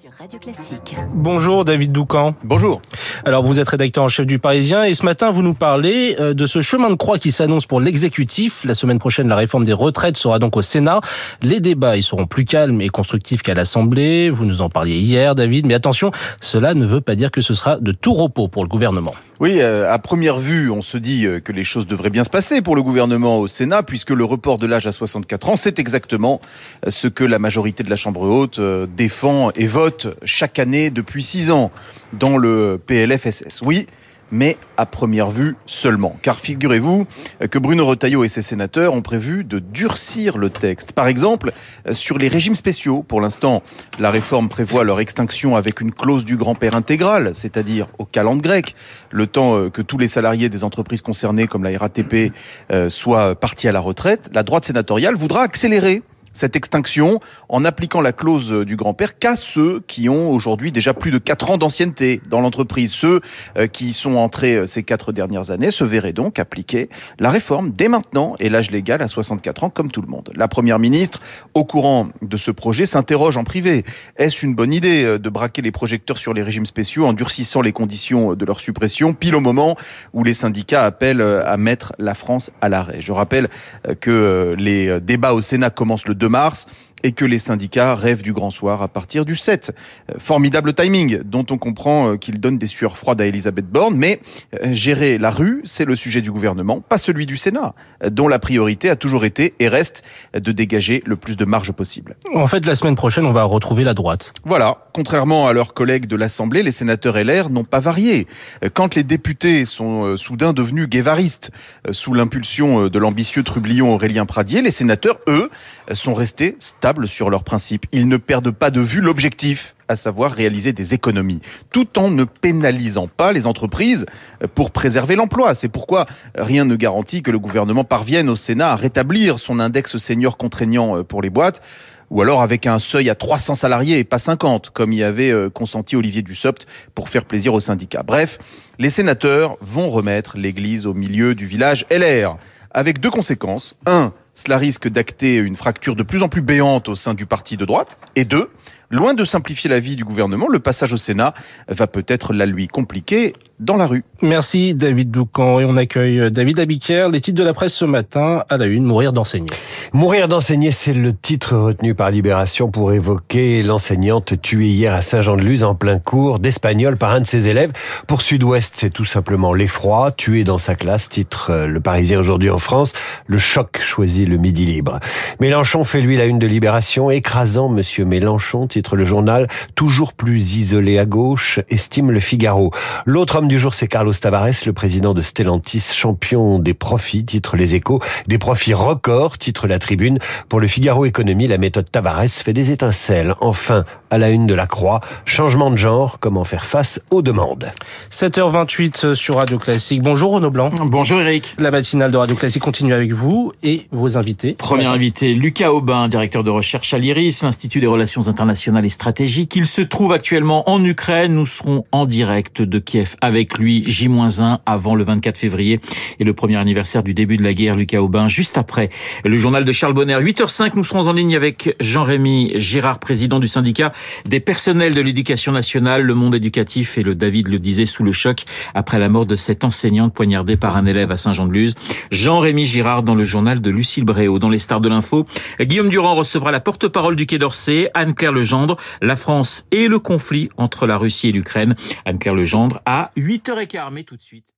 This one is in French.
Sur Radio Classique. Bonjour David Doucan. Bonjour. Alors vous êtes rédacteur en chef du Parisien et ce matin vous nous parlez euh, de ce chemin de croix qui s'annonce pour l'exécutif. La semaine prochaine la réforme des retraites sera donc au Sénat. Les débats ils seront plus calmes et constructifs qu'à l'Assemblée. Vous nous en parliez hier David, mais attention, cela ne veut pas dire que ce sera de tout repos pour le gouvernement. Oui, euh, à première vue, on se dit euh, que les choses devraient bien se passer pour le gouvernement au Sénat, puisque le report de l'âge à 64 ans, c'est exactement ce que la majorité de la Chambre haute défend et vote chaque année depuis six ans dans le PLFSS. Oui, mais à première vue seulement. Car figurez-vous que Bruno Retailleau et ses sénateurs ont prévu de durcir le texte. Par exemple, sur les régimes spéciaux. Pour l'instant, la réforme prévoit leur extinction avec une clause du grand-père intégral, c'est-à-dire au calendrier grec, le temps euh, que tous les salariés des entreprises concernées, comme la RATP, euh, soient partis à la retraite. La droite sénatoriale voudra accélérer cette extinction en appliquant la clause du grand-père qu'à ceux qui ont aujourd'hui déjà plus de 4 ans d'ancienneté dans l'entreprise. Ceux euh, qui sont entrés euh, ces quatre dernières années se verraient donc appliquer la réforme dès maintenant et l'âge légal à 64 ans comme tout le monde. La première ministre, au courant de ce projet, s'interroge en privé. Est-ce une bonne idée euh, de braquer les projecteurs sur les régimes spéciaux en durcissant les conditions de leur suppression, pile au moment où les syndicats appellent à mettre la France à l'arrêt? Je rappelle que les débats au Sénat commencent le 2 mars et que les syndicats rêvent du grand soir à partir du 7. Euh, formidable timing dont on comprend euh, qu'il donne des sueurs froides à Elisabeth Borne, mais euh, gérer la rue, c'est le sujet du gouvernement, pas celui du Sénat, dont la priorité a toujours été et reste de dégager le plus de marge possible. En fait, la semaine prochaine, on va retrouver la droite. Voilà, contrairement à leurs collègues de l'Assemblée, les sénateurs LR n'ont pas varié. Quand les députés sont soudain devenus guévaristes sous l'impulsion de l'ambitieux trublion Aurélien Pradier, les sénateurs, eux, sont restés stables sur leurs principes. Ils ne perdent pas de vue l'objectif à savoir réaliser des économies, tout en ne pénalisant pas les entreprises pour préserver l'emploi. C'est pourquoi rien ne garantit que le gouvernement parvienne au Sénat à rétablir son index senior contraignant pour les boîtes ou alors avec un seuil à 300 salariés et pas 50, comme y avait euh, consenti Olivier Dussopt pour faire plaisir aux syndicats. Bref, les sénateurs vont remettre l'église au milieu du village LR, avec deux conséquences. Un, cela risque d'acter une fracture de plus en plus béante au sein du parti de droite. Et deux, loin de simplifier la vie du gouvernement, le passage au Sénat va peut-être la lui compliquer dans la rue. Merci David Doucan et on accueille David Abiquière. Les titres de la presse ce matin à la une, mourir d'enseigner. Mourir d'enseigner, c'est le titre retenu par Libération pour évoquer l'enseignante tuée hier à Saint-Jean-de-Luz en plein cours d'espagnol par un de ses élèves. Pour Sud-Ouest, c'est tout simplement l'effroi, tué dans sa classe, titre euh, Le Parisien aujourd'hui en France. Le choc choisit le midi libre. Mélenchon fait lui la une de Libération, écrasant Monsieur Mélenchon, titre le journal, toujours plus isolé à gauche, estime le Figaro. L'autre homme du jour, c'est Carlos Tavares, le président de Stellantis, champion des profits, titre Les Échos, des profits records, titre La Tribune. Pour le Figaro Économie, la méthode Tavares fait des étincelles. Enfin, à la une de la Croix, changement de genre, comment faire face aux demandes. 7h28 sur Radio Classique. Bonjour Renaud Blanc. Bonjour Eric. La matinale de Radio Classique continue avec vous et vos invités. Premier invité, Lucas Aubin, directeur de recherche à l'IRIS, l'Institut des relations internationales et stratégiques. Il se trouve actuellement en Ukraine. Nous serons en direct de Kiev avec avec lui J-1 avant le 24 février et le premier anniversaire du début de la guerre, Lucas Aubin, juste après le journal de Charles Bonner. 8h05, nous serons en ligne avec Jean-Rémy Girard, président du syndicat des personnels de l'éducation nationale. Le monde éducatif, et le David le disait, sous le choc après la mort de cette enseignante poignardée par un élève à Saint-Jean-de-Luz. Jean-Rémy Girard dans le journal de Lucille Bréau. Dans les stars de l'info, Guillaume Durand recevra la porte-parole du Quai d'Orsay, Anne-Claire Legendre, la France et le conflit entre la Russie et l'Ukraine. Anne-Claire Legendre à 8h15, mais tout de suite.